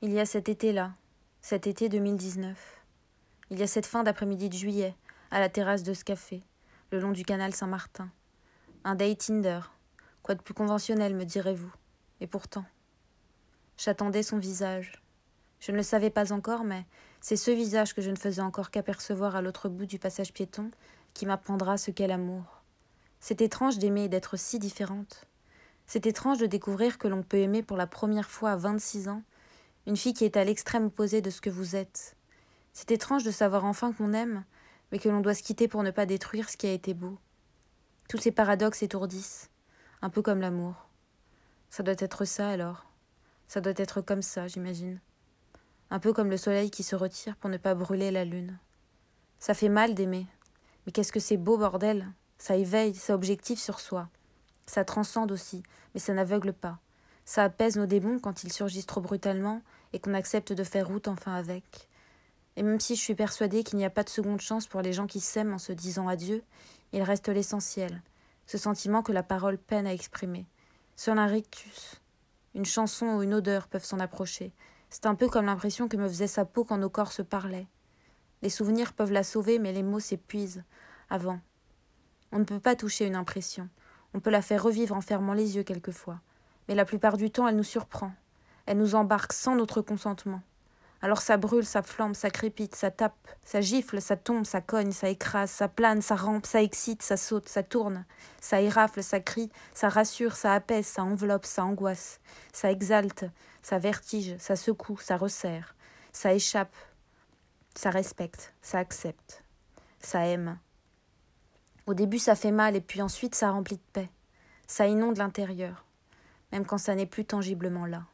Il y a cet été-là, cet été 2019. Il y a cette fin d'après-midi de juillet, à la terrasse de ce café, le long du canal Saint-Martin. Un day Tinder. Quoi de plus conventionnel, me direz-vous. Et pourtant. J'attendais son visage. Je ne le savais pas encore, mais c'est ce visage que je ne faisais encore qu'apercevoir à l'autre bout du passage piéton qui m'apprendra ce qu'est l'amour. C'est étrange d'aimer et d'être si différente. C'est étrange de découvrir que l'on peut aimer pour la première fois à vingt-six ans une fille qui est à l'extrême opposé de ce que vous êtes. C'est étrange de savoir enfin qu'on aime, mais que l'on doit se quitter pour ne pas détruire ce qui a été beau. Tous ces paradoxes étourdissent, un peu comme l'amour. Ça doit être ça alors. Ça doit être comme ça, j'imagine. Un peu comme le soleil qui se retire pour ne pas brûler la lune. Ça fait mal d'aimer. Mais qu'est-ce que c'est beau, bordel? Ça éveille, ça objective sur soi. Ça transcende aussi, mais ça n'aveugle pas. Ça apaise nos démons quand ils surgissent trop brutalement et qu'on accepte de faire route enfin avec. Et même si je suis persuadée qu'il n'y a pas de seconde chance pour les gens qui s'aiment en se disant adieu, il reste l'essentiel, ce sentiment que la parole peine à exprimer. Seul un rictus, une chanson ou une odeur peuvent s'en approcher. C'est un peu comme l'impression que me faisait sa peau quand nos corps se parlaient. Les souvenirs peuvent la sauver, mais les mots s'épuisent. Avant. On ne peut pas toucher une impression. On peut la faire revivre en fermant les yeux quelquefois. Mais la plupart du temps, elle nous surprend. Elle nous embarque sans notre consentement. Alors ça brûle, ça flambe, ça crépite, ça tape, ça gifle, ça tombe, ça cogne, ça écrase, ça plane, ça rampe, ça excite, ça saute, ça tourne, ça érafle, ça crie, ça rassure, ça apaise, ça enveloppe, ça angoisse, ça exalte, ça vertige, ça secoue, ça resserre, ça échappe, ça respecte, ça accepte, ça aime. Au début ça fait mal et puis ensuite ça remplit de paix, ça inonde l'intérieur, même quand ça n'est plus tangiblement là.